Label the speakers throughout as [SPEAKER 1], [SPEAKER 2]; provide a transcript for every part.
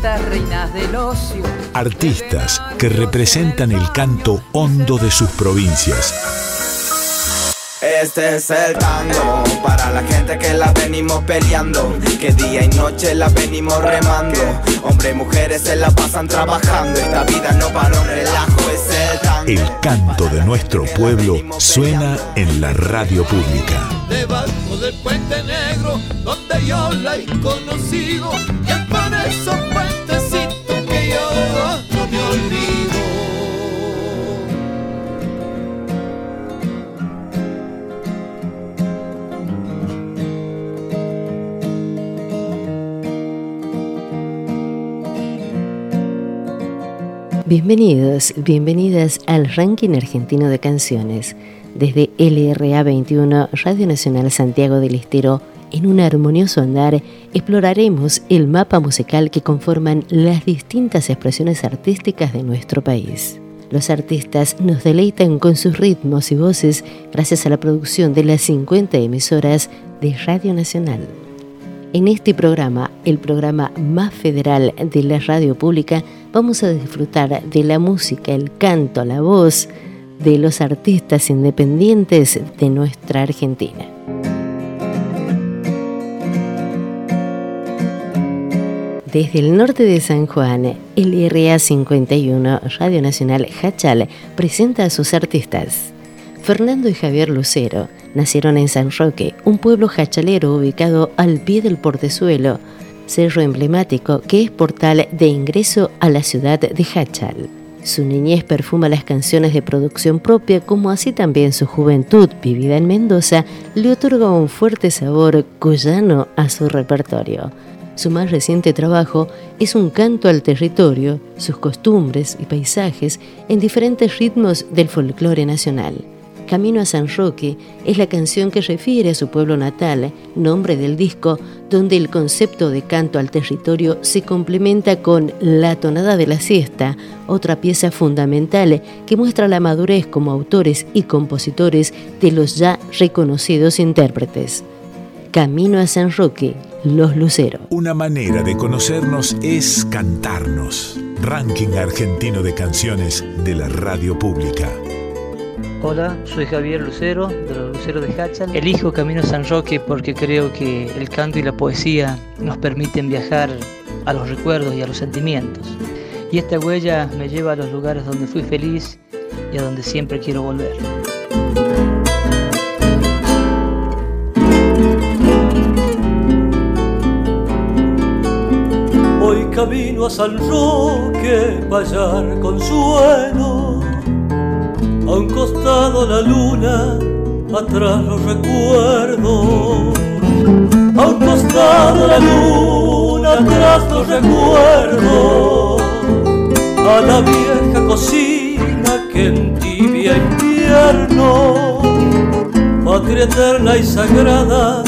[SPEAKER 1] minitas, reinas del ocio.
[SPEAKER 2] Artistas que representan el canto hondo de sus provincias.
[SPEAKER 3] Este es el tango para la gente que la venimos peleando, que día y noche la venimos remando. Hombres y mujeres se la pasan trabajando, esta vida no para un relajo, es el tango.
[SPEAKER 2] El canto de nuestro pueblo suena en la radio pública.
[SPEAKER 4] Del puente negro, donde yo la he conocido, y es por esos puentecitos que yo no me olvido.
[SPEAKER 5] Bienvenidos, bienvenidas al ranking argentino de canciones. Desde LRA 21, Radio Nacional Santiago del Estero, en un armonioso andar, exploraremos el mapa musical que conforman las distintas expresiones artísticas de nuestro país. Los artistas nos deleitan con sus ritmos y voces gracias a la producción de las 50 emisoras de Radio Nacional. En este programa, el programa más federal de la radio pública, vamos a disfrutar de la música, el canto, la voz de los artistas independientes de nuestra Argentina. Desde el norte de San Juan, el RA 51 Radio Nacional Hachal presenta a sus artistas. Fernando y Javier Lucero nacieron en San Roque, un pueblo hachalero ubicado al pie del portezuelo, cerro emblemático que es portal de ingreso a la ciudad de Hachal. Su niñez perfuma las canciones de producción propia, como así también su juventud vivida en Mendoza le otorga un fuerte sabor cuyano a su repertorio. Su más reciente trabajo es un canto al territorio, sus costumbres y paisajes en diferentes ritmos del folclore nacional. Camino a San Roque es la canción que refiere a su pueblo natal, nombre del disco, donde el concepto de canto al territorio se complementa con La tonada de la siesta, otra pieza fundamental que muestra la madurez como autores y compositores de los ya reconocidos intérpretes. Camino a San Roque, Los Luceros.
[SPEAKER 2] Una manera de conocernos es cantarnos. Ranking argentino de canciones de la radio pública.
[SPEAKER 6] Hola, soy Javier Lucero, de los Luceros de Hachal. Elijo Camino San Roque porque creo que el canto y la poesía nos permiten viajar a los recuerdos y a los sentimientos. Y esta huella me lleva a los lugares donde fui feliz y a donde siempre quiero volver.
[SPEAKER 7] Hoy camino a San Roque hallar consuelo. A un costado la luna, atrás los recuerdos. A un costado la luna, atrás los recuerdos. A la vieja cocina que en tibia invierno, patria eterna y sagrada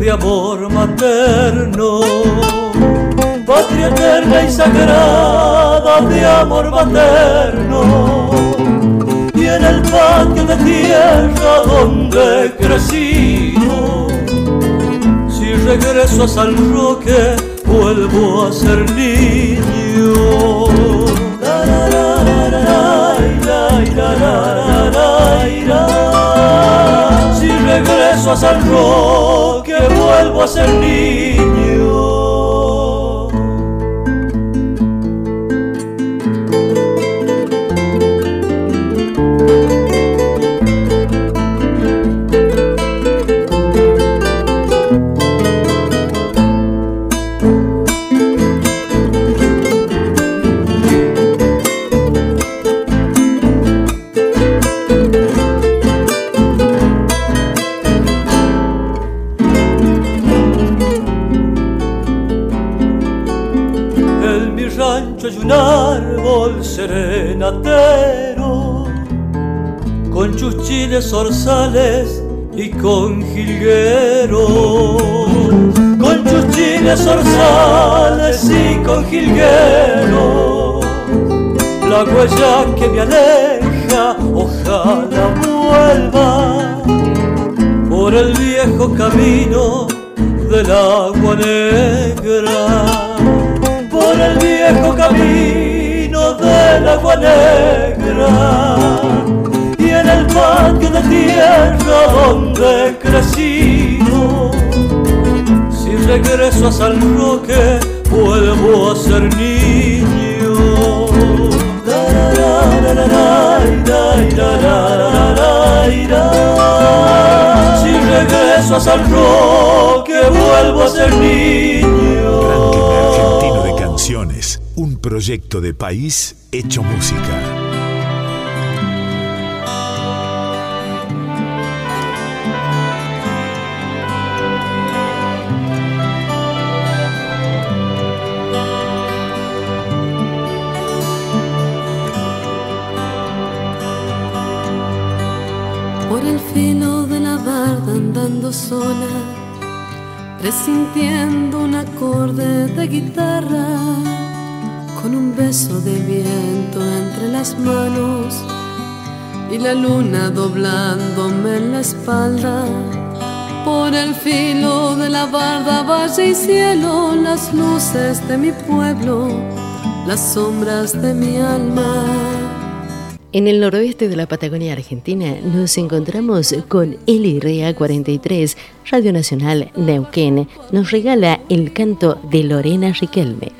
[SPEAKER 7] de amor materno patria eterna y sagrada de amor materno en el patio de tierra donde he crecido. Si regreso a San Roque, vuelvo a ser niño. Si regreso a San Roque, vuelvo a ser niño. Serenatero, con chuchiles orzales y con jilgueros, con chuchiles orzales y con jilgueros, la huella que me aleja, ojalá vuelva por el viejo camino del agua negra, por el viejo camino del agua negra y en el patio de tierra donde he crecido. Si regreso a San Roque, vuelvo a ser niño. Si regreso a San Roque, vuelvo a ser niño.
[SPEAKER 2] Proyecto de país hecho música.
[SPEAKER 8] sola, presintiendo un acorde de guitarra, con un beso de viento entre las manos y la luna doblándome en la espalda. Por el filo de la barda, valle y cielo, las luces de mi pueblo, las sombras de mi alma.
[SPEAKER 5] En el noroeste de la Patagonia Argentina nos encontramos con LRA 43, Radio Nacional Neuquén. Nos regala el canto de Lorena Riquelme.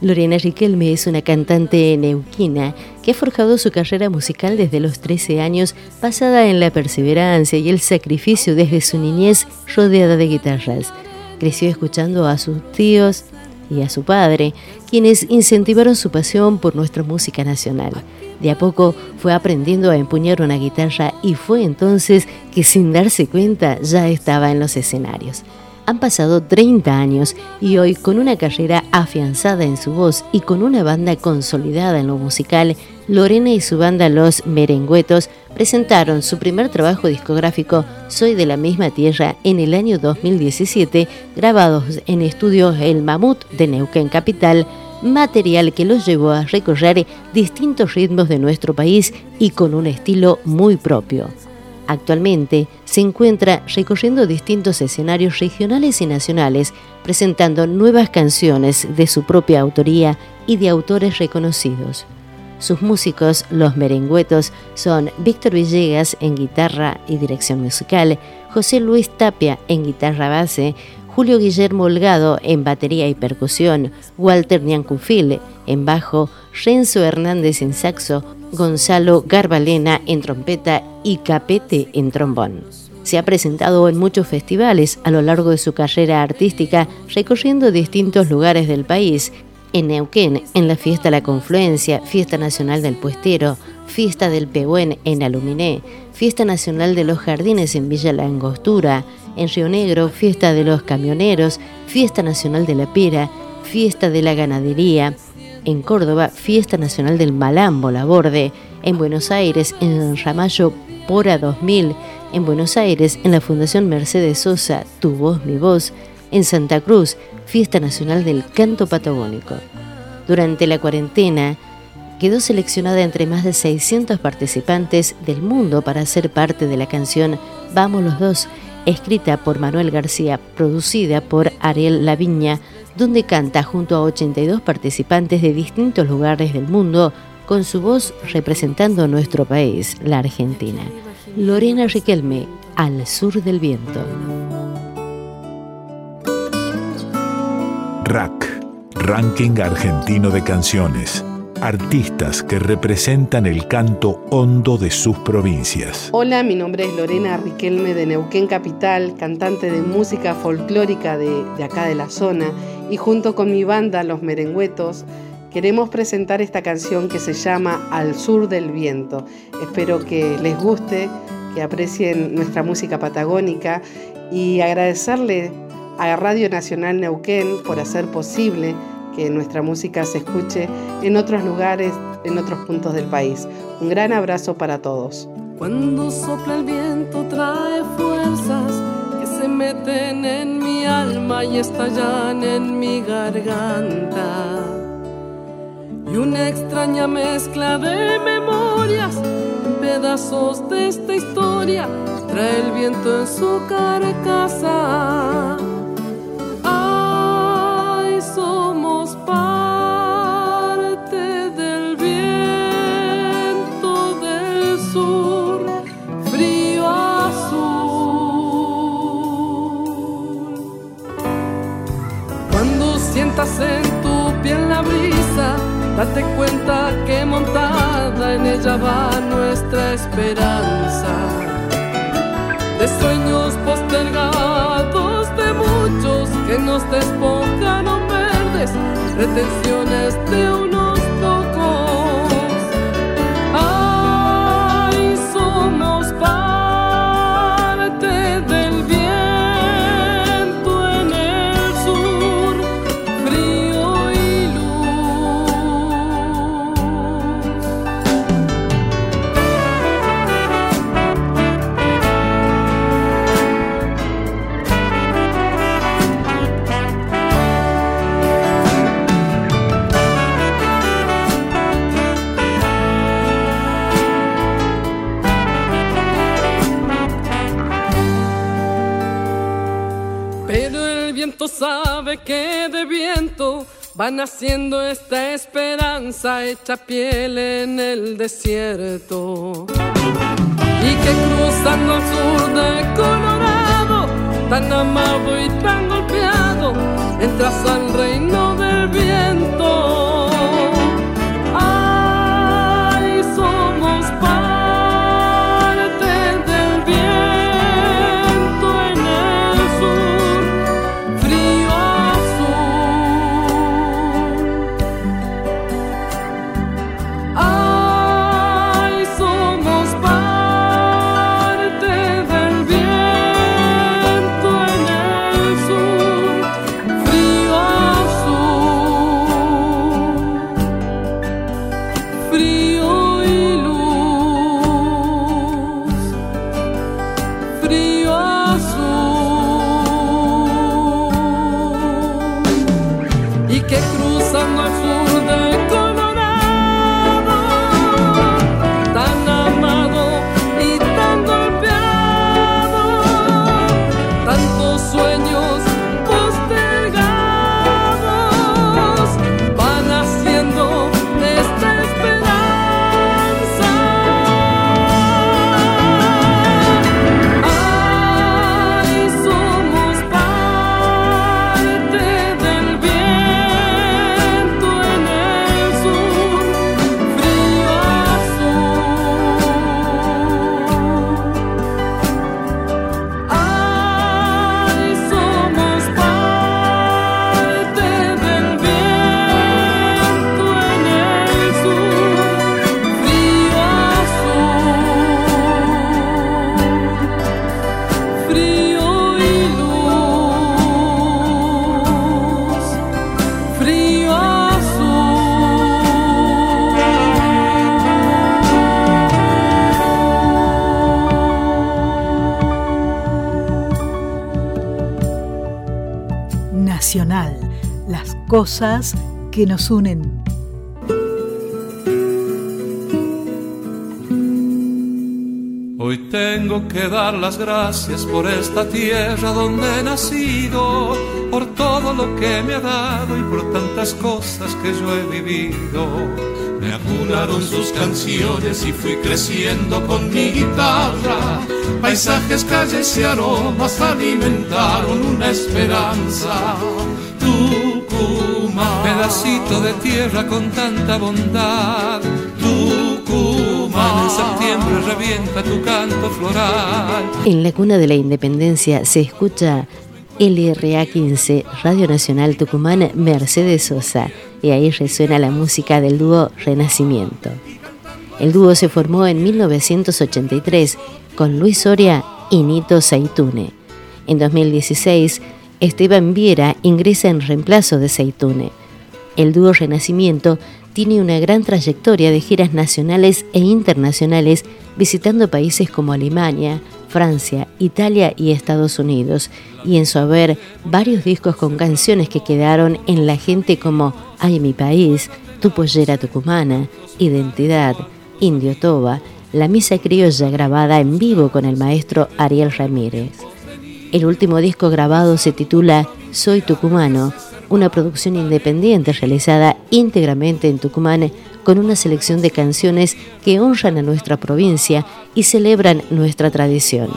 [SPEAKER 5] Lorena Riquelme es una cantante neuquina que ha forjado su carrera musical desde los 13 años, basada en la perseverancia y el sacrificio desde su niñez rodeada de guitarras. Creció escuchando a sus tíos y a su padre, quienes incentivaron su pasión por nuestra música nacional. De a poco fue aprendiendo a empuñar una guitarra y fue entonces que sin darse cuenta ya estaba en los escenarios. Han pasado 30 años y hoy con una carrera afianzada en su voz y con una banda consolidada en lo musical, Lorena y su banda Los Merengüetos presentaron su primer trabajo discográfico Soy de la misma tierra en el año 2017, grabados en estudios El Mamut de Neuquén Capital, material que los llevó a recorrer distintos ritmos de nuestro país y con un estilo muy propio. Actualmente se encuentra recorriendo distintos escenarios regionales y nacionales, presentando nuevas canciones de su propia autoría y de autores reconocidos. Sus músicos, los merengüetos, son Víctor Villegas en guitarra y dirección musical, José Luis Tapia en guitarra base, Julio Guillermo Holgado en batería y percusión, Walter Niancufil en bajo, Renzo Hernández en saxo, Gonzalo Garbalena en trompeta y Capete en trombón. Se ha presentado en muchos festivales a lo largo de su carrera artística, recorriendo distintos lugares del país. En Neuquén, en la Fiesta La Confluencia, Fiesta Nacional del Puestero, Fiesta del Pehuen en Aluminé, Fiesta Nacional de los Jardines en Villa La Angostura, en Río Negro, Fiesta de los Camioneros, Fiesta Nacional de la Pera, Fiesta de la Ganadería, en Córdoba, Fiesta Nacional del Malambo, La Borde, en Buenos Aires, en Ramallo, Pora 2000, en Buenos Aires, en la Fundación Mercedes Sosa, Tu Voz, Mi Voz, en Santa Cruz, Fiesta Nacional del Canto Patagónico. Durante la cuarentena, quedó seleccionada entre más de 600 participantes del mundo para ser parte de la canción Vamos los dos, escrita por Manuel García, producida por Ariel Laviña, donde canta junto a 82 participantes de distintos lugares del mundo, con su voz representando nuestro país, la Argentina. Lorena Riquelme, Al Sur del Viento.
[SPEAKER 2] Rack, Ranking Argentino de Canciones artistas que representan el canto hondo de sus provincias.
[SPEAKER 9] Hola, mi nombre es Lorena Riquelme de Neuquén Capital, cantante de música folclórica de, de acá de la zona, y junto con mi banda Los Merengüetos queremos presentar esta canción que se llama Al Sur del Viento. Espero que les guste, que aprecien nuestra música patagónica y agradecerle a Radio Nacional Neuquén por hacer posible que nuestra música se escuche en otros lugares, en otros puntos del país. Un gran abrazo para todos.
[SPEAKER 8] Cuando sopla el viento trae fuerzas que se meten en mi alma y estallan en mi garganta. Y una extraña mezcla de memorias, pedazos de esta historia, trae el viento en su carcasa. En tu piel la brisa, date cuenta que montada en ella va nuestra esperanza. De sueños postergados de muchos que nos despojan o verdes, retenciones de un que de viento va naciendo esta esperanza hecha piel en el desierto. Y que cruzando el sur de Colorado, tan amado y tan golpeado, entras al reino del viento.
[SPEAKER 10] Que nos unen.
[SPEAKER 11] Hoy tengo que dar las gracias por esta tierra donde he nacido, por todo lo que me ha dado y por tantas cosas que yo he vivido. Me acunaron sus canciones y fui creciendo con mi guitarra. Paisajes, calles y aromas alimentaron una esperanza. Pedacito de tierra con tanta bondad. Tucumán en septiembre revienta tu canto floral.
[SPEAKER 5] En la cuna de la independencia se escucha LRA 15, Radio Nacional Tucumán, Mercedes Sosa, y ahí resuena la música del dúo Renacimiento. El dúo se formó en 1983 con Luis Soria y Nito Saitune. En 2016, Esteban Viera ingresa en reemplazo de Seitune. El dúo Renacimiento tiene una gran trayectoria de giras nacionales e internacionales visitando países como Alemania, Francia, Italia y Estados Unidos, y en su haber varios discos con canciones que quedaron en la gente como Ay mi país, Tu pollera tucumana, Identidad, Indio Toba, La Misa Criolla grabada en vivo con el maestro Ariel Ramírez. El último disco grabado se titula Soy Tucumano, una producción independiente realizada íntegramente en Tucumán con una selección de canciones que honran a nuestra provincia y celebran nuestra tradición.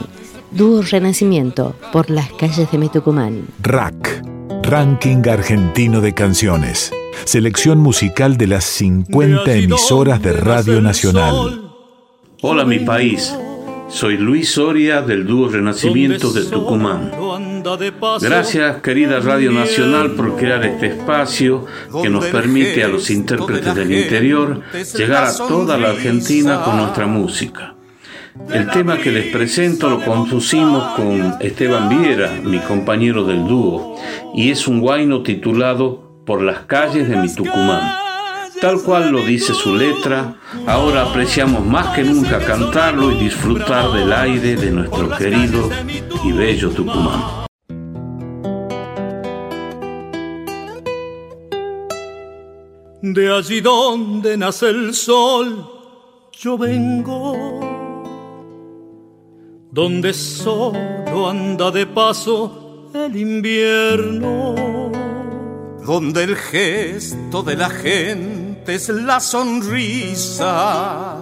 [SPEAKER 5] Dúo Renacimiento por las calles de mi Tucumán.
[SPEAKER 2] RAC, Ranking Argentino de Canciones. Selección musical de las 50 emisoras de Radio Nacional.
[SPEAKER 12] Hola mi país. Soy Luis Soria del dúo Renacimiento de Tucumán. Gracias querida Radio Nacional por crear este espacio que nos permite a los intérpretes del interior llegar a toda la Argentina con nuestra música. El tema que les presento lo compusimos con Esteban Viera, mi compañero del dúo, y es un guayno titulado Por las calles de mi Tucumán. Tal cual lo dice su letra, ahora apreciamos más que nunca cantarlo y disfrutar del aire de nuestro querido y bello Tucumán.
[SPEAKER 13] De allí donde nace el sol, yo vengo, donde solo anda de paso el invierno, donde el gesto de la gente es la sonrisa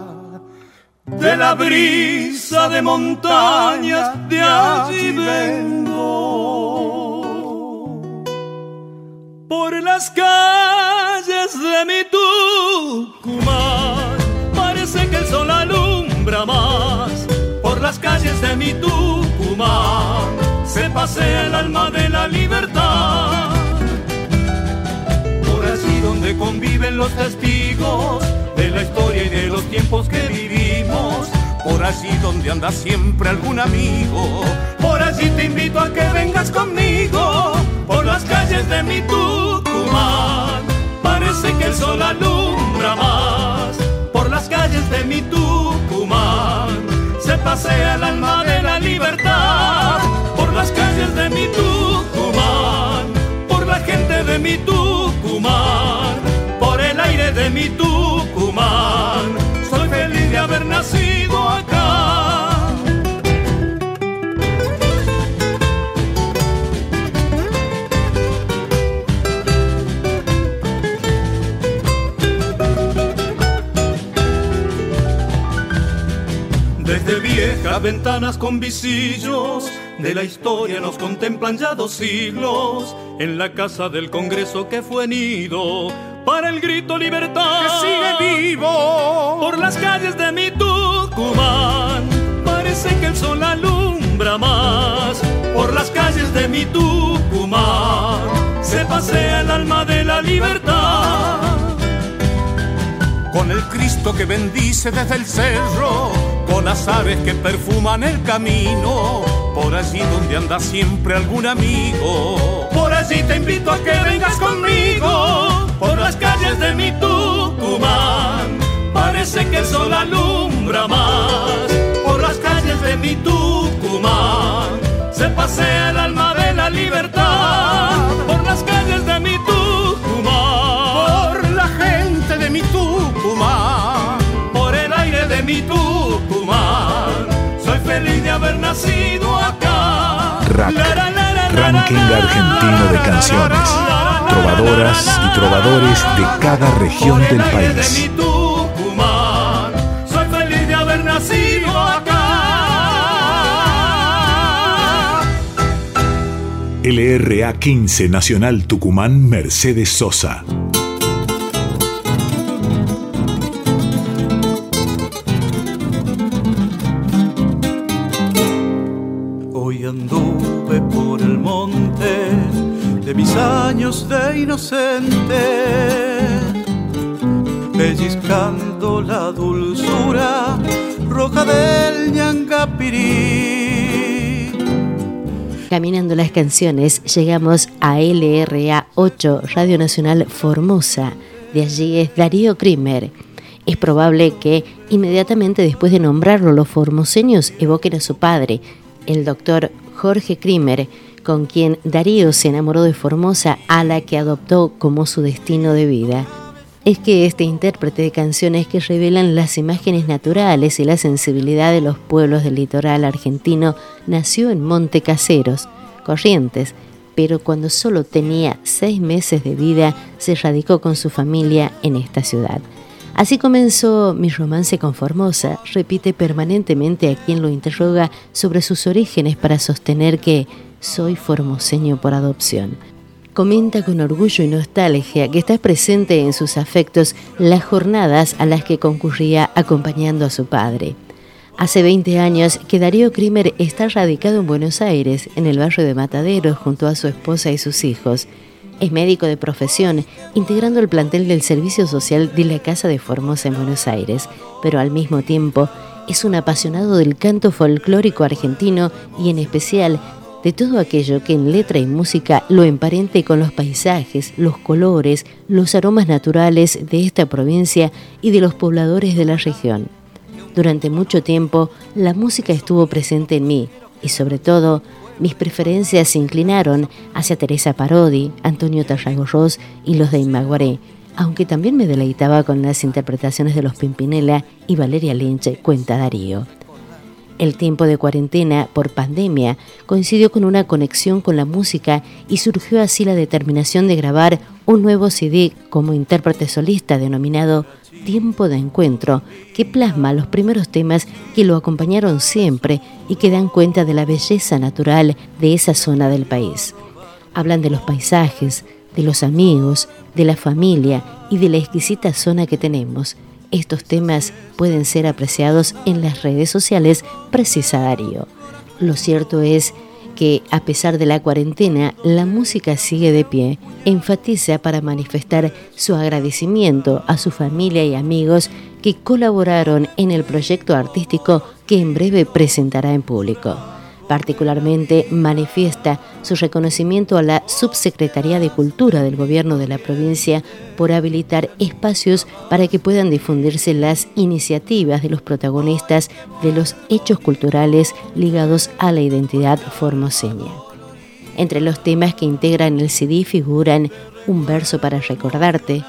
[SPEAKER 13] de la brisa de montañas, de allí vengo. Por las calles de mi Tucumán, parece que el sol alumbra más. Por las calles de mi Tucumán, se pasea el alma de la libertad conviven los testigos de la historia y de los tiempos que vivimos. Por allí donde anda siempre algún amigo, por allí te invito a que vengas conmigo, por las calles de mi Tucumán. Parece que el sol alumbra más, por las calles de mi Tucumán. Se pasea el alma de la libertad, por las calles de mi Tucumán, por la gente de mi Tucumán de mi Tucumán. Soy feliz de haber nacido acá. Desde viejas ventanas con visillos de la historia nos contemplan ya dos siglos en la casa del Congreso que fue nido para el grito libertad
[SPEAKER 14] que sigue vivo
[SPEAKER 13] por las calles de mi Tucumán. Parece que el sol alumbra más por las calles de mi Tucumán. Se pasea el alma de la libertad.
[SPEAKER 14] Con el Cristo que bendice desde el cerro, con las aves que perfuman el camino, por allí donde anda siempre algún amigo.
[SPEAKER 13] Por allí te invito a que vengas conmigo por las calles de mi Tucumán. Parece que el sol alumbra más por las calles de mi Tucumán. Se pasea el alma de la libertad por las calles de mi Tucumán.
[SPEAKER 14] Por la gente de mi Tucumán.
[SPEAKER 13] Por el aire de mi Tucumán. Nacido acá.
[SPEAKER 2] ranking argentino de canciones trovadoras y trovadores de cada región del país.
[SPEAKER 13] Soy feliz de haber nacido acá.
[SPEAKER 2] LRA 15 Nacional Tucumán Mercedes Sosa.
[SPEAKER 13] De inocente, pellizcando la dulzura roja del ñangapirí.
[SPEAKER 5] Caminando las canciones, llegamos a LRA 8, Radio Nacional Formosa. De allí es Darío Krimer. Es probable que inmediatamente después de nombrarlo los formoseños evoquen a su padre, el doctor Jorge Krimer, con quien Darío se enamoró de Formosa, a la que adoptó como su destino de vida. Es que este intérprete de canciones que revelan las imágenes naturales y la sensibilidad de los pueblos del litoral argentino nació en Monte Caseros, Corrientes, pero cuando solo tenía seis meses de vida se radicó con su familia en esta ciudad. Así comenzó mi romance con Formosa, repite permanentemente a quien lo interroga sobre sus orígenes para sostener que soy formoseño por adopción. Comenta con orgullo y nostalgia que está presente en sus afectos las jornadas a las que concurría acompañando a su padre. Hace 20 años que Darío Krimer está radicado en Buenos Aires, en el barrio de Mataderos, junto a su esposa y sus hijos. Es médico de profesión, integrando el plantel del Servicio Social de la Casa de Formosa en Buenos Aires, pero al mismo tiempo es un apasionado del canto folclórico argentino y en especial de todo aquello que en letra y música lo emparente con los paisajes, los colores, los aromas naturales de esta provincia y de los pobladores de la región. Durante mucho tiempo la música estuvo presente en mí y sobre todo mis preferencias se inclinaron hacia Teresa Parodi, Antonio Tarragorros y los de Imaguaré, aunque también me deleitaba con las interpretaciones de los Pimpinela y Valeria Lynch, cuenta Darío. El tiempo de cuarentena por pandemia coincidió con una conexión con la música y surgió así la determinación de grabar un nuevo CD como intérprete solista denominado Tiempo de Encuentro, que plasma los primeros temas que lo acompañaron siempre y que dan cuenta de la belleza natural de esa zona del país. Hablan de los paisajes, de los amigos, de la familia y de la exquisita zona que tenemos. Estos temas pueden ser apreciados en las redes sociales, precisa Darío. Lo cierto es que, a pesar de la cuarentena, la música sigue de pie, enfatiza para manifestar su agradecimiento a su familia y amigos que colaboraron en el proyecto artístico que en breve presentará en público. Particularmente manifiesta su reconocimiento a la Subsecretaría de Cultura del Gobierno de la provincia por habilitar espacios para que puedan difundirse las iniciativas de los protagonistas de los hechos culturales ligados a la identidad formoseña. Entre los temas que integran el CD figuran Un verso para recordarte,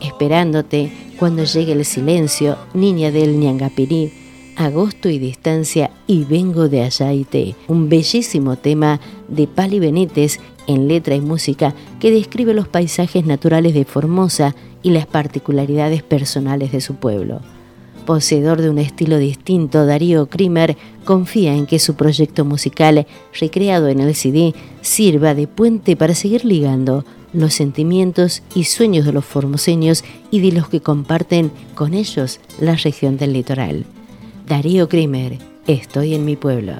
[SPEAKER 5] Esperándote, Cuando llegue el silencio, Niña del Ñangapirí, Agosto y Distancia y Vengo de allá y te, un bellísimo tema de Pali Benítez en letra y música que describe los paisajes naturales de Formosa y las particularidades personales de su pueblo. Poseedor de un estilo distinto, Darío Krimer confía en que su proyecto musical, recreado en el CD, sirva de puente para seguir ligando los sentimientos y sueños de los formoseños y de los que comparten con ellos la región del litoral. Darío Krimer, Estoy en mi pueblo.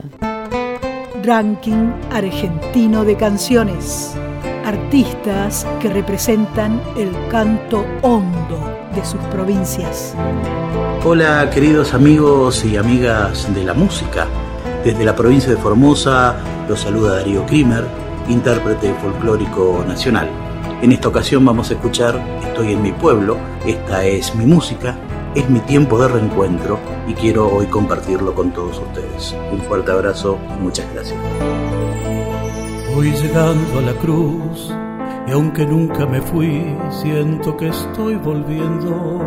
[SPEAKER 10] Ranking argentino de canciones. Artistas que representan el canto hondo de sus provincias.
[SPEAKER 15] Hola queridos amigos y amigas de la música. Desde la provincia de Formosa los saluda Darío Krimer, intérprete folclórico nacional. En esta ocasión vamos a escuchar Estoy en mi pueblo, esta es mi música es mi tiempo de reencuentro y quiero hoy compartirlo con todos ustedes. Un fuerte abrazo y muchas gracias.
[SPEAKER 14] Voy llegando a la cruz y aunque nunca me fui, siento que estoy volviendo.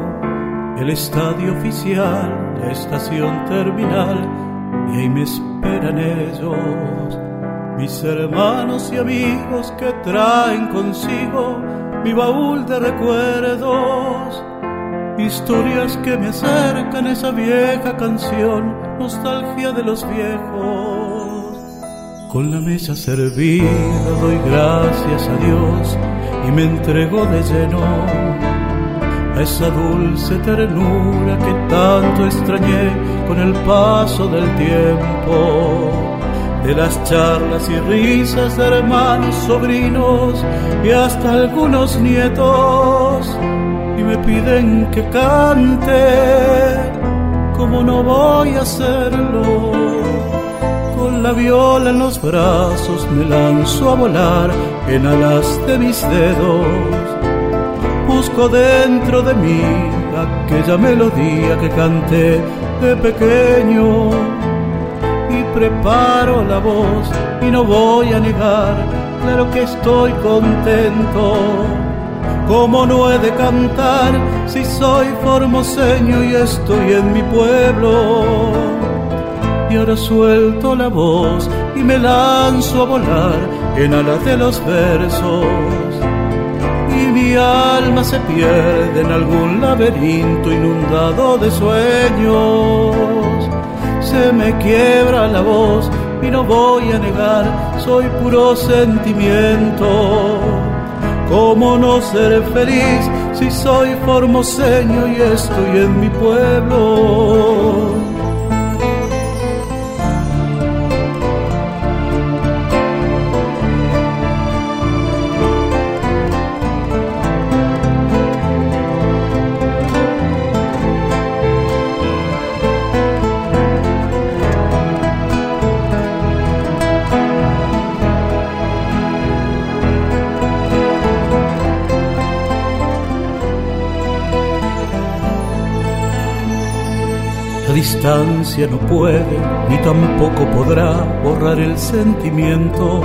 [SPEAKER 14] El estadio oficial, la estación terminal, y ahí me esperan ellos, mis hermanos y amigos que traen consigo mi baúl de recuerdos Historias que me acercan a esa vieja canción, nostalgia de los viejos. Con la mesa servida doy gracias a Dios y me entrego de lleno a esa dulce ternura que tanto extrañé con el paso del tiempo. De las charlas y risas de hermanos, sobrinos y hasta algunos nietos me piden que cante, como no voy a hacerlo, con la viola en los brazos me lanzo a volar en alas de mis dedos. Busco dentro de mí aquella melodía que canté de pequeño y preparo la voz y no voy a negar, claro que estoy contento. ¿Cómo no he de cantar si soy formoseño y estoy en mi pueblo? Y ahora suelto la voz y me lanzo a volar en alas de los versos. Y mi alma se pierde en algún laberinto inundado de sueños. Se me quiebra la voz y no voy a negar, soy puro sentimiento. ¿Cómo no ser feliz si soy formoseño y estoy en mi pueblo? Distancia no puede ni tampoco podrá borrar el sentimiento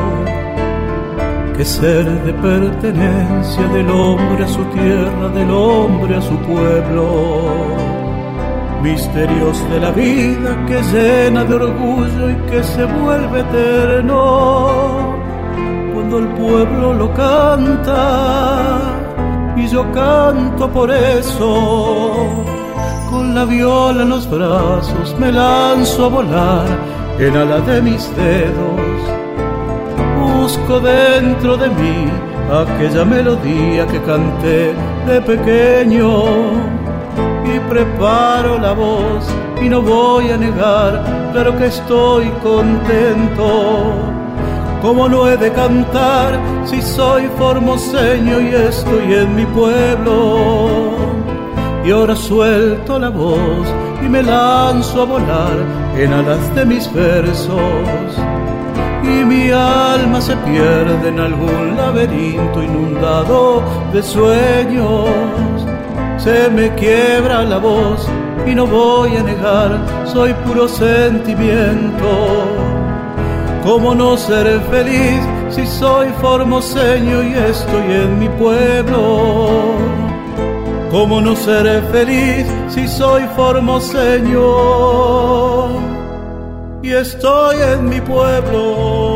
[SPEAKER 14] que ser de pertenencia del hombre a su tierra, del hombre a su pueblo. Misterios de la vida que llena de orgullo y que se vuelve eterno cuando el pueblo lo canta y yo canto por eso con la viola en los brazos me lanzo a volar en ala de mis dedos. Busco dentro de mí aquella melodía que canté de pequeño y preparo la voz y no voy a negar, claro que estoy contento. ¿Cómo no he de cantar si soy formoseño y estoy en mi pueblo? Y ahora suelto la voz y me lanzo a volar en alas de mis versos. Y mi alma se pierde en algún laberinto inundado de sueños. Se me quiebra la voz y no voy a negar, soy puro sentimiento. ¿Cómo no seré feliz si soy formoseño y estoy en mi pueblo? ¿Cómo no seré feliz si soy formoseño y estoy en mi pueblo?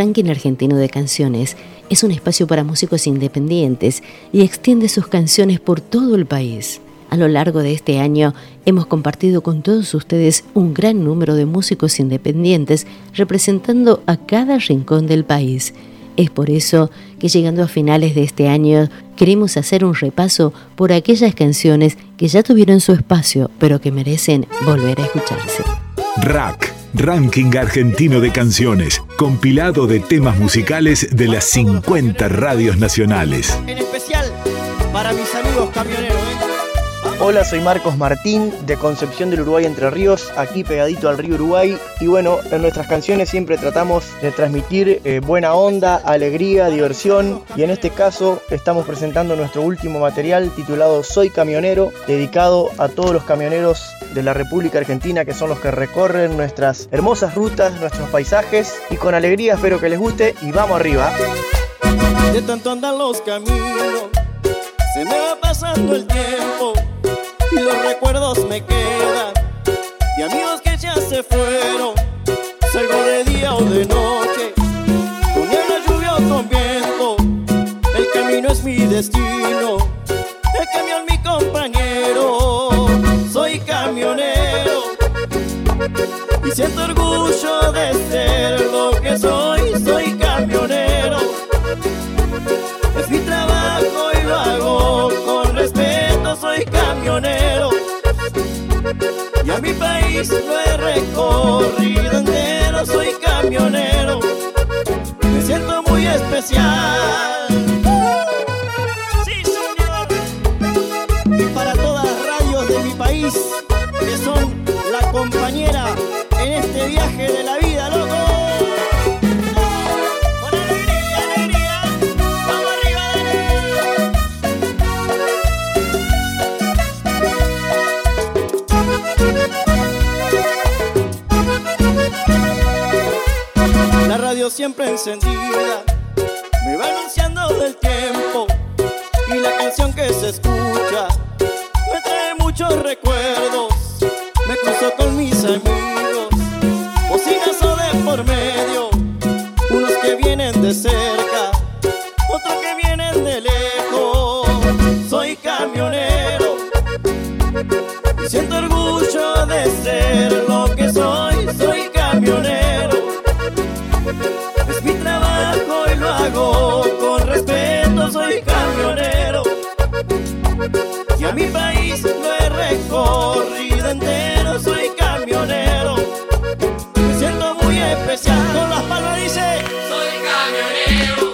[SPEAKER 5] Ranking argentino de canciones es un espacio para músicos independientes y extiende sus canciones por todo el país. A lo largo de este año hemos compartido con todos ustedes un gran número de músicos independientes representando a cada rincón del país. Es por eso que llegando a finales de este año queremos hacer un repaso por aquellas canciones que ya tuvieron su espacio pero que merecen volver a escucharse.
[SPEAKER 2] Rack Ranking Argentino de Canciones, compilado de temas musicales de las 50 radios nacionales.
[SPEAKER 16] En especial para mis amigos camioneros.
[SPEAKER 17] Hola, soy Marcos Martín de Concepción del Uruguay Entre Ríos, aquí pegadito al río Uruguay. Y bueno, en nuestras canciones siempre tratamos de transmitir eh, buena onda, alegría, diversión. Y en este caso estamos presentando nuestro último material titulado Soy Camionero, dedicado a todos los camioneros de la República Argentina que son los que recorren nuestras hermosas rutas, nuestros paisajes. Y con alegría espero que les guste y vamos arriba.
[SPEAKER 16] De tanto andan los caminos, se me va pasando el tiempo los recuerdos me quedan de amigos que ya se fueron. Salgo de día o de noche, con la lluvia o con viento. El camino es mi destino. El camión mi compañero, soy camionero. Y siento orgullo de ser país lo he recorrido entero, soy camionero. Me siento muy especial. Encendida camionero.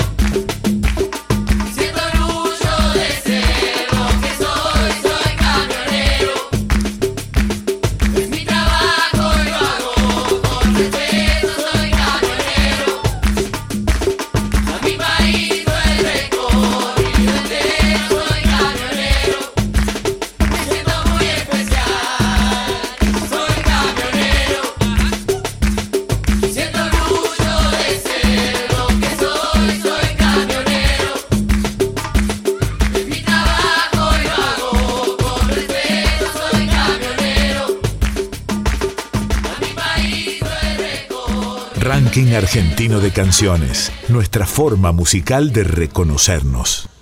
[SPEAKER 16] De
[SPEAKER 2] Canciones, nuestra forma musical de reconocernos.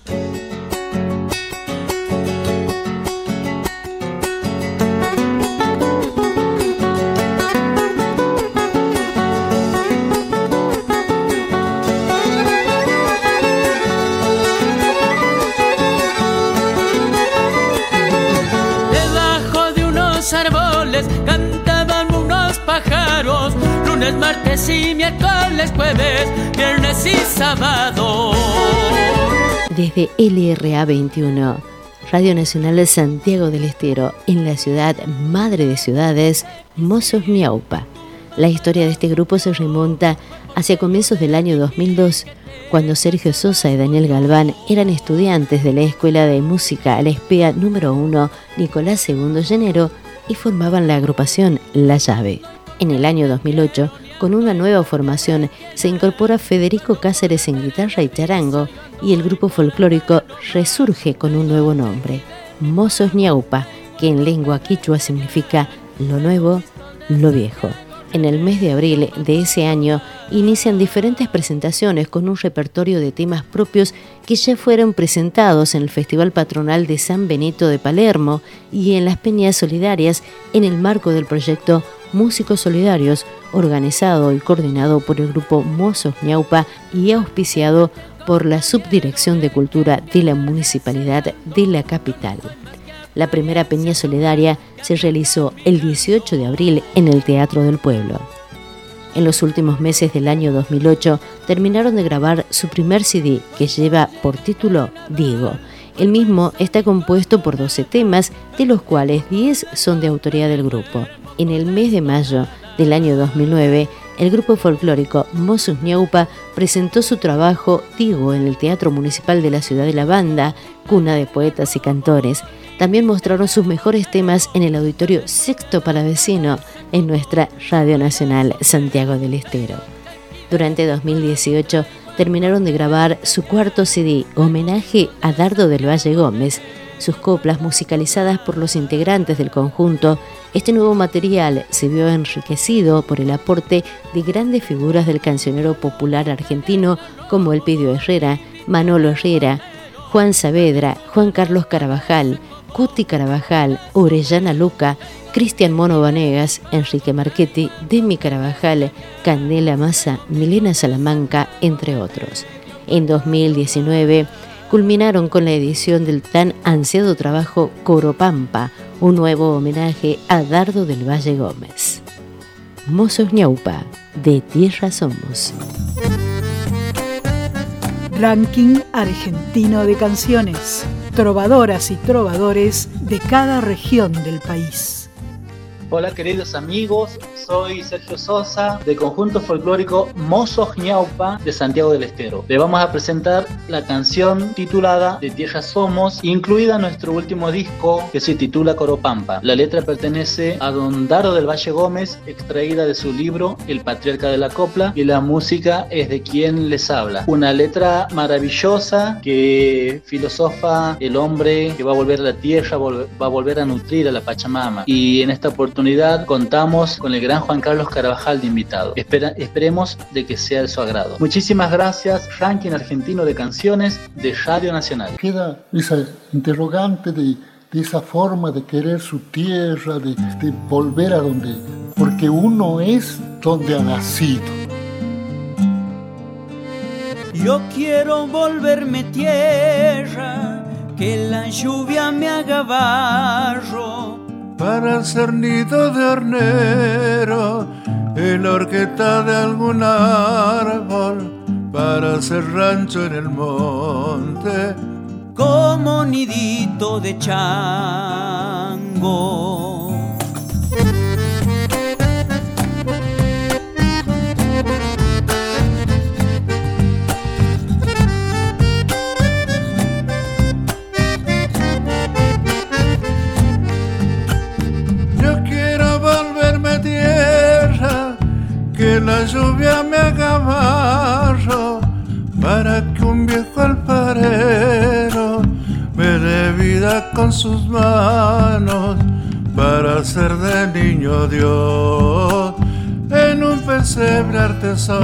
[SPEAKER 18] Martes y miércoles, jueves, viernes y sábado.
[SPEAKER 5] Desde LRA 21, Radio Nacional de Santiago del Estero, en la ciudad madre de ciudades, Mozos Miaupa. La historia de este grupo se remonta hacia comienzos del año 2002, cuando Sergio Sosa y Daniel Galván eran estudiantes de la Escuela de Música La Espea número 1 Nicolás II Llenero y formaban la agrupación La Llave. En el año 2008, con una nueva formación, se incorpora Federico Cáceres en guitarra y charango y el grupo folclórico resurge con un nuevo nombre, Mozos Ñaupa, que en lengua quichua significa lo nuevo, lo viejo. En el mes de abril de ese año inician diferentes presentaciones con un repertorio de temas propios que ya fueron presentados en el Festival Patronal de San Benito de Palermo y en las Peñas Solidarias en el marco del proyecto Músicos Solidarios, organizado y coordinado por el grupo Mozos Ñaupa y auspiciado por la Subdirección de Cultura de la Municipalidad de la capital. La primera peña solidaria se realizó el 18 de abril en el Teatro del Pueblo. En los últimos meses del año 2008 terminaron de grabar su primer CD que lleva por título Diego. El mismo está compuesto por 12 temas, de los cuales 10 son de autoría del grupo. En el mes de mayo del año 2009, el grupo folclórico Mozos Ñaupa presentó su trabajo Diego en el Teatro Municipal de la Ciudad de la Banda, cuna de poetas y cantores. También mostraron sus mejores temas en el auditorio Sexto Palavecino en nuestra Radio Nacional Santiago del Estero. Durante 2018 terminaron de grabar su cuarto CD, homenaje a Dardo del Valle Gómez. Sus coplas musicalizadas por los integrantes del conjunto, este nuevo material se vio enriquecido por el aporte de grandes figuras del cancionero popular argentino como Elpidio Herrera, Manolo Herrera, Juan Saavedra, Juan Carlos Carabajal, Cuti Carabajal, Orellana Luca, Cristian Mono Vanegas, Enrique Marchetti, Demi Carabajal, Candela Massa, Milena Salamanca, entre otros. En 2019 culminaron con la edición del tan ansiado trabajo Coropampa, un nuevo homenaje a Dardo del Valle Gómez. Mozos Ñaupa, de Tierra Somos.
[SPEAKER 10] Ranking argentino de canciones. Trovadoras y trovadores de cada región del país.
[SPEAKER 19] Hola queridos amigos, soy Sergio Sosa de conjunto folclórico Mozos Ñaupa de Santiago del Estero. Le vamos a presentar la canción titulada De Tierra Somos, incluida en nuestro último disco que se titula Coropampa. La letra pertenece a Don Daro del Valle Gómez, extraída de su libro El Patriarca de la Copla, y la música es de quien les habla. Una letra maravillosa que filosofa el hombre que va a volver a la tierra, va a volver a nutrir a la Pachamama. Y en esta oportunidad contamos con el gran Juan Carlos Carabajal de invitado. esperemos de que sea de su agrado. Muchísimas gracias, ranking argentino de canciones de Radio Nacional.
[SPEAKER 20] Queda esa interrogante de, esa forma de querer su tierra, de, de volver a donde, porque uno es donde ha nacido.
[SPEAKER 18] Yo quiero volverme tierra, que la lluvia me haga barro
[SPEAKER 21] para ser nido de hornero en la horqueta de algún árbol, para ser rancho en el monte,
[SPEAKER 18] como nidito de chango.
[SPEAKER 21] Lluvia me haga barro para que un viejo alfarero me dé vida con sus manos para ser de niño Dios en un pesebre artesano.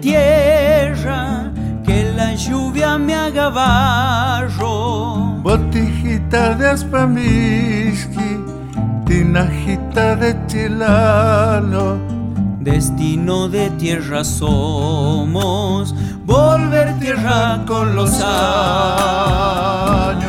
[SPEAKER 18] Tierra, que la lluvia me haga barro.
[SPEAKER 21] Botijita de aspamiski, tinajita de chilalo.
[SPEAKER 18] Destino de tierra somos, volver tierra con los años.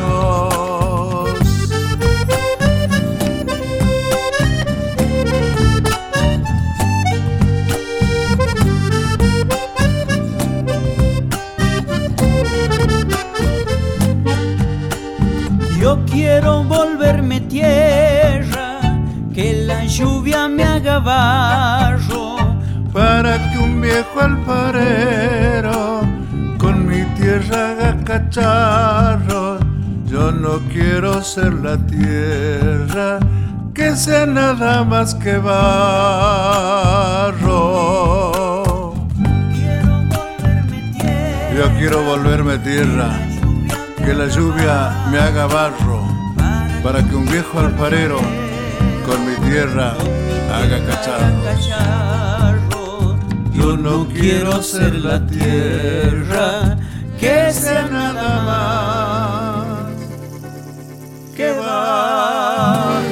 [SPEAKER 18] Lluvia me haga barro.
[SPEAKER 21] Para que un viejo alfarero con mi tierra haga cacharro. Yo no quiero ser la tierra que sea nada más que barro. Yo quiero volverme tierra, que la lluvia me haga barro para que un viejo alfarero con mi tierra haga cacharros. Yo no quiero ser la tierra que sea nada más que barro.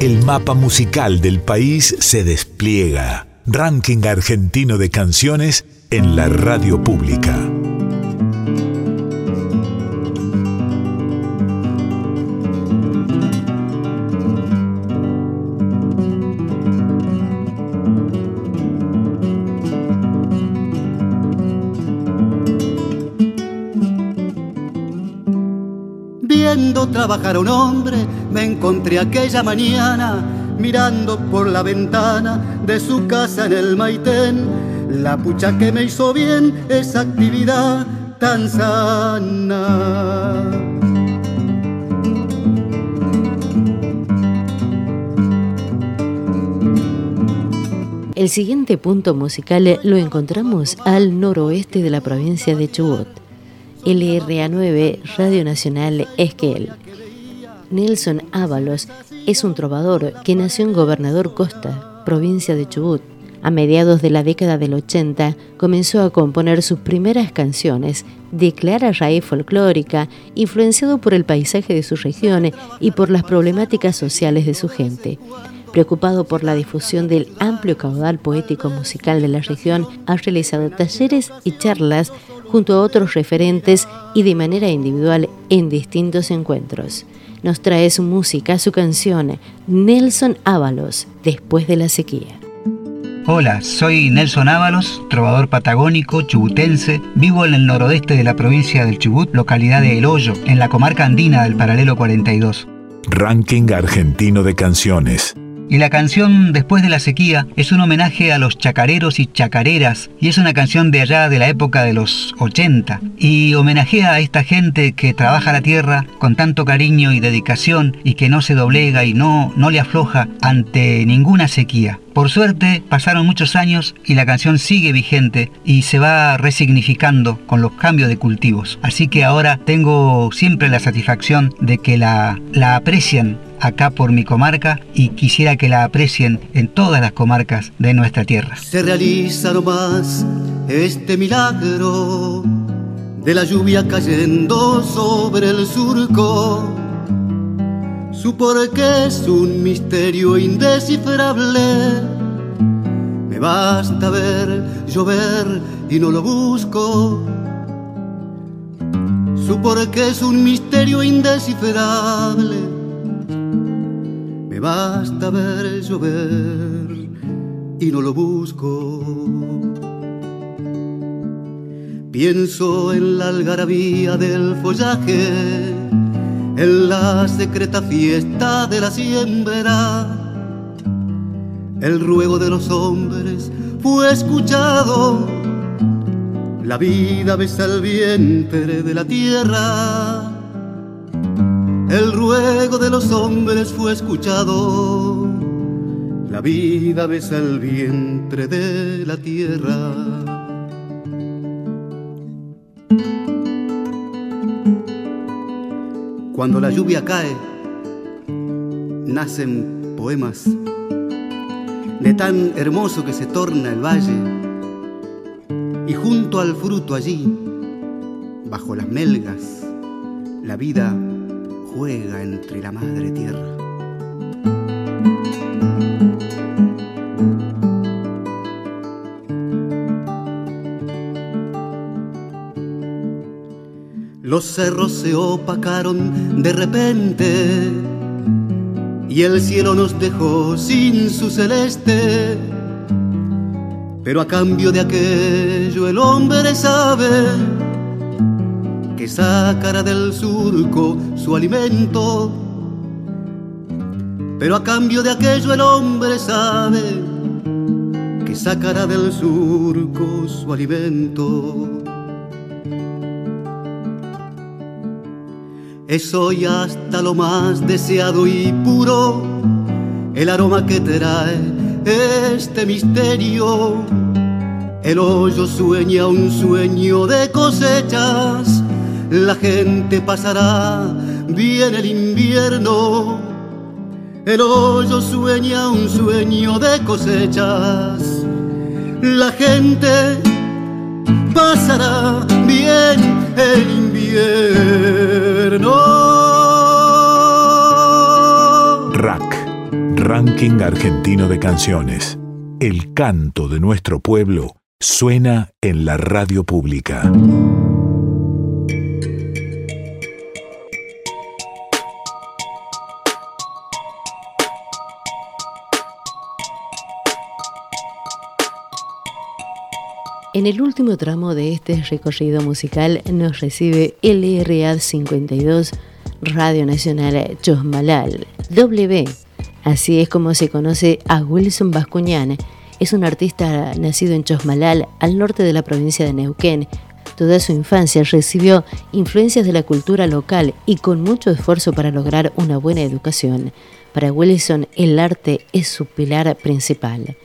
[SPEAKER 2] El mapa musical del país se despliega. Ranking argentino de canciones en la radio pública.
[SPEAKER 22] Trabajar a un hombre, me encontré aquella mañana mirando por la ventana de su casa en el Maitén. La pucha que me hizo bien esa actividad tan sana.
[SPEAKER 5] El siguiente punto musical lo encontramos al noroeste de la provincia de Chubut. LRA9 Radio Nacional Esquel. Nelson Ábalos es un trovador que nació en Gobernador Costa, provincia de Chubut. A mediados de la década del 80 comenzó a componer sus primeras canciones de clara raíz folclórica, influenciado por el paisaje de su región y por las problemáticas sociales de su gente. Preocupado por la difusión del amplio caudal poético musical de la región, ha realizado talleres y charlas junto a otros referentes y de manera individual en distintos encuentros. Nos trae su música, su canción, Nelson Ábalos, Después de la sequía.
[SPEAKER 23] Hola, soy Nelson Ábalos, trovador patagónico, chubutense. Vivo en el noroeste de la provincia del Chubut, localidad de El Hoyo, en la comarca andina del paralelo 42.
[SPEAKER 2] Ranking argentino de canciones.
[SPEAKER 23] Y la canción Después de la sequía es un homenaje a los chacareros y chacareras y es una canción de allá de la época de los 80 y homenajea a esta gente que trabaja la tierra con tanto cariño y dedicación y que no se doblega y no, no le afloja ante ninguna sequía. Por suerte pasaron muchos años y la canción sigue vigente y se va resignificando con los cambios de cultivos. Así que ahora tengo siempre la satisfacción de que la, la aprecian acá por mi comarca y quisiera que la aprecien en todas las comarcas de nuestra tierra.
[SPEAKER 22] Se realiza nomás este milagro de la lluvia cayendo sobre el surco. Su porqué es un misterio indescifrable. Me basta ver llover y no lo busco. Su porqué es un misterio indescifrable basta ver llover y no lo busco. Pienso en la algarabía del follaje, en la secreta fiesta de la siembra. El ruego de los hombres fue escuchado, la vida besa el vientre de la tierra el ruego de los hombres fue escuchado. La vida besa el vientre de la tierra. Cuando la lluvia cae, nacen poemas de tan hermoso que se torna el valle. Y junto al fruto allí, bajo las melgas, la vida juega entre la madre tierra. Los cerros se opacaron de repente y el cielo nos dejó sin su celeste. Pero a cambio de aquello el hombre sabe que sacará del surco su alimento. Pero a cambio de aquello el hombre sabe que sacará del surco su alimento. Es hoy hasta lo más deseado y puro el aroma que trae este misterio. El hoyo sueña un sueño de cosechas la gente pasará, viene el invierno, el hoyo sueña un sueño de cosechas, la gente pasará bien el invierno.
[SPEAKER 2] Rack, Ranking Argentino de Canciones. El canto de nuestro pueblo suena en la radio pública.
[SPEAKER 5] En el último tramo de este recorrido musical nos recibe LRA 52 Radio Nacional Chosmalal, W. Así es como se conoce a Wilson Bascuñán. Es un artista nacido en Chosmalal, al norte de la provincia de Neuquén. Toda su infancia recibió influencias de la cultura local y con mucho esfuerzo para lograr una buena educación. Para Wilson el arte es su pilar principal.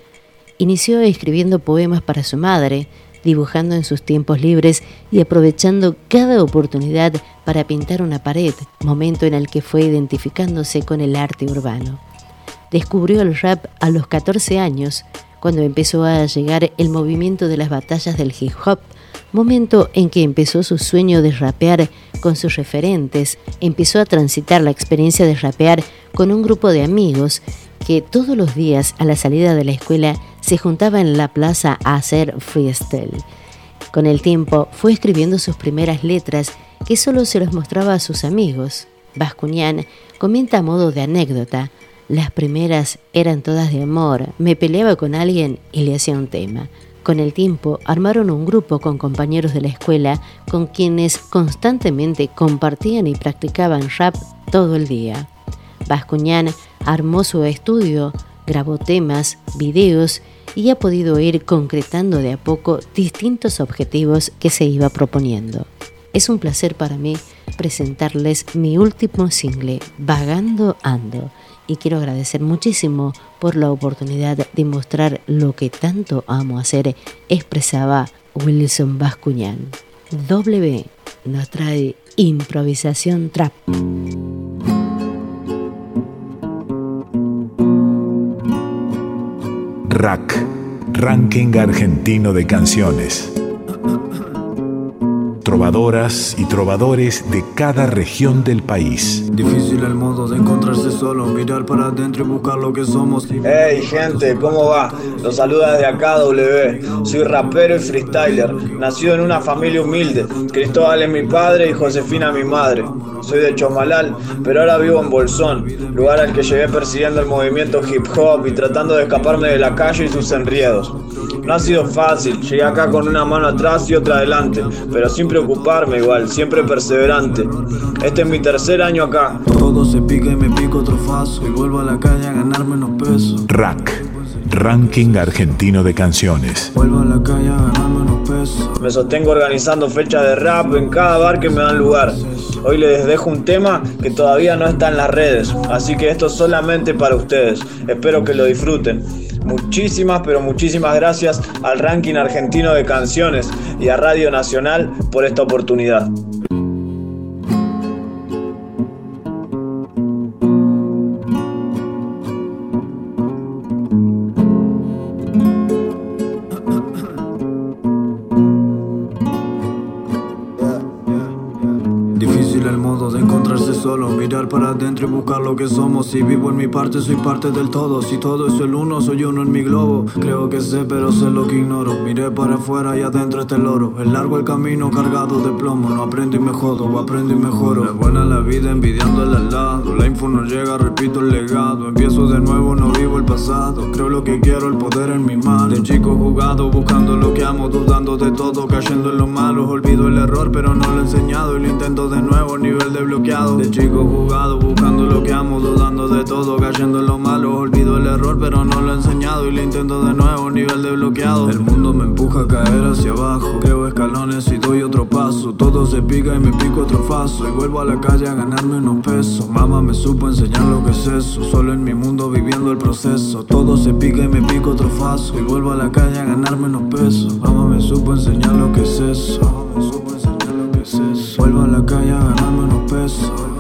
[SPEAKER 5] Inició escribiendo poemas para su madre, dibujando en sus tiempos libres y aprovechando cada oportunidad para pintar una pared, momento en el que fue identificándose con el arte urbano. Descubrió el rap a los 14 años, cuando empezó a llegar el movimiento de las batallas del hip hop, momento en que empezó su sueño de rapear con sus referentes, empezó a transitar la experiencia de rapear con un grupo de amigos que todos los días a la salida de la escuela se juntaba en la plaza a hacer freestyle. Con el tiempo fue escribiendo sus primeras letras que solo se los mostraba a sus amigos. Bascuñán comenta a modo de anécdota, las primeras eran todas de amor, me peleaba con alguien y le hacía un tema. Con el tiempo armaron un grupo con compañeros de la escuela con quienes constantemente compartían y practicaban rap todo el día. Bascuñán armó su estudio, grabó temas, videos y ha podido ir concretando de a poco distintos objetivos que se iba proponiendo. Es un placer para mí presentarles mi último single, Vagando Ando y quiero agradecer muchísimo por la oportunidad de mostrar lo que tanto amo hacer, expresaba Wilson Bascuñán. W nos trae improvisación trap.
[SPEAKER 2] Rack, Ranking Argentino de Canciones trovadoras y trovadores de cada región del país.
[SPEAKER 24] Difícil el modo de encontrarse solo, mirar para adentro y buscar lo que somos.
[SPEAKER 25] Hey gente, ¿cómo va? Los saluda desde acá W. Soy rapero y freestyler, nacido en una familia humilde. Cristóbal es mi padre y Josefina mi madre. Soy de Chomalal, pero ahora vivo en Bolsón, lugar al que llegué persiguiendo el movimiento hip hop y tratando de escaparme de la calle y sus enriedos. No ha sido fácil, llegué acá con una mano atrás y otra adelante, pero sin preocuparme igual, siempre perseverante. Este es mi tercer año acá.
[SPEAKER 24] Todo se pica y me pico otro faso y vuelvo a la calle a ganarme unos pesos.
[SPEAKER 2] Rack, Ranking Argentino de Canciones.
[SPEAKER 24] Vuelvo a la calle a ganarme unos pesos.
[SPEAKER 25] Me sostengo organizando fechas de rap en cada bar que me dan lugar. Hoy les dejo un tema que todavía no está en las redes, así que esto es solamente para ustedes. Espero que lo disfruten. Muchísimas, pero muchísimas gracias al ranking argentino de canciones y a Radio Nacional por esta oportunidad.
[SPEAKER 24] Adentro y buscar lo que somos. Si vivo en mi parte, soy parte del todo. Si todo es el uno, soy uno en mi globo. Creo que sé, pero sé lo que ignoro. Miré para afuera y adentro está el loro. Es largo el camino cargado de plomo. No aprendo y me jodo, aprendo y mejoro. Es buena la vida envidiando al lado. La info no llega, repito el legado. Empiezo de nuevo, no vivo el pasado. Creo lo que quiero, el poder en mi mano. De chico jugado, buscando lo que amo, dudando de todo, cayendo en lo malo. Olvido el error, pero no lo he enseñado. Y lo intento de nuevo, nivel de bloqueado. De chico jugado, buscando lo que amo, dudando de todo, cayendo en lo malo. Olvido el error, pero no lo he enseñado y lo intento de nuevo, nivel de bloqueado. El mundo me empuja a caer hacia abajo. Creo escalones y doy otro paso. Todo se pica y me pico otro faso. Y vuelvo a la calle a ganarme unos pesos. Mamá me supo enseñar lo que es eso. Solo en mi mundo viviendo el proceso. Todo se pica y me pico otro faso. Y vuelvo a la calle a ganarme unos pesos. Mamá supo enseñar lo que es eso. Mamá me supo enseñar lo que es eso. Vuelvo a la calle a ganarme unos pesos.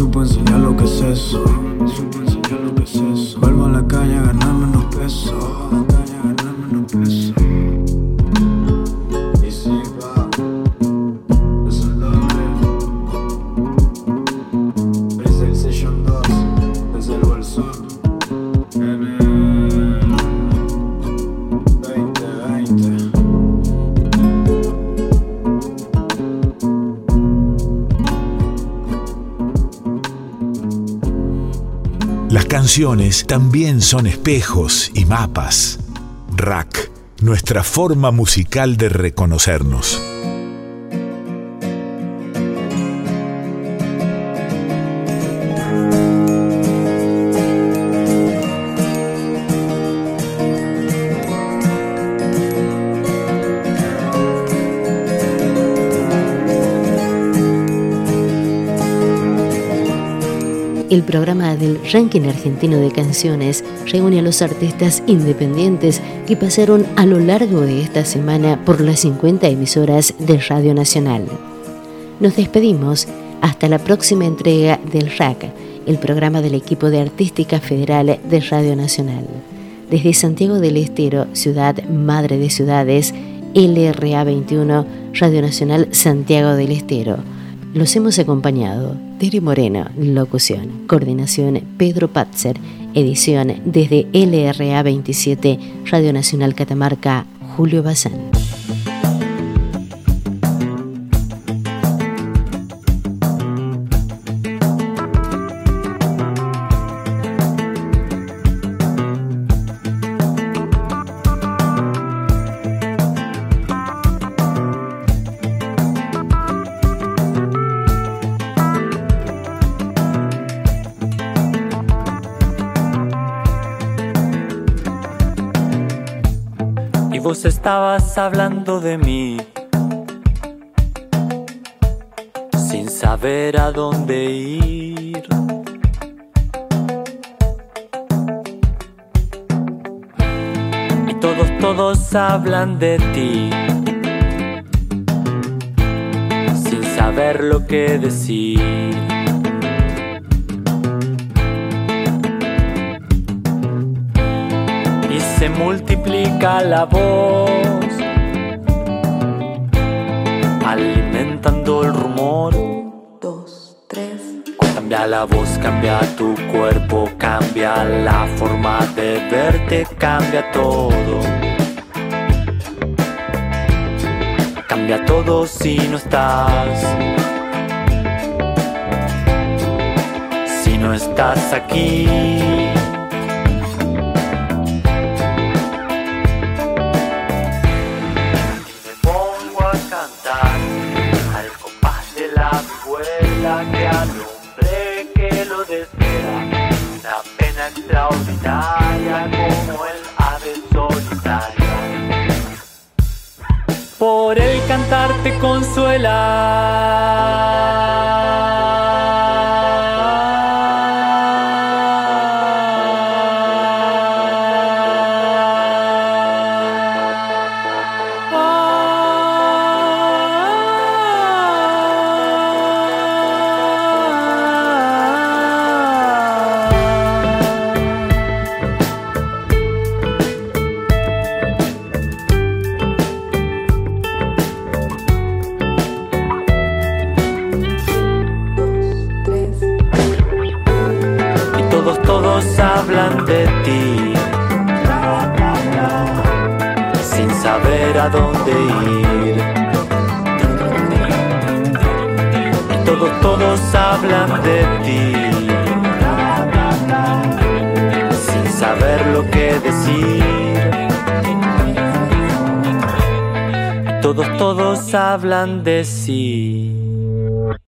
[SPEAKER 24] Supo enseñar lo que es eso. Supo enseñar lo que es eso. Vuelvo a la calle a ganarme unos pesos.
[SPEAKER 2] También son espejos y mapas. Rack, nuestra forma musical de reconocernos.
[SPEAKER 5] El programa del ranking argentino de canciones reúne a los artistas independientes que pasaron a lo largo de esta semana por las 50 emisoras de Radio Nacional. Nos despedimos hasta la próxima entrega del RAC, el programa del equipo de Artística Federal de Radio Nacional. Desde Santiago del Estero, ciudad madre de ciudades, LRA 21, Radio Nacional Santiago del Estero. Los hemos acompañado. Tere Moreno, locución. Coordinación Pedro Patzer. Edición desde LRA 27, Radio Nacional Catamarca, Julio Bazán.
[SPEAKER 26] Estabas hablando de mí, sin saber a dónde ir. Y todos, todos hablan de ti, sin saber lo que decir. Multiplica la voz alimentando el rumor. Dos, tres. Cambia la voz, cambia tu cuerpo, cambia la forma de verte, cambia todo. Cambia todo si no estás. Si no estás aquí. Extraordinaria como el ave solitaria. Por el cantar te consuela. Todos, hablan de sí.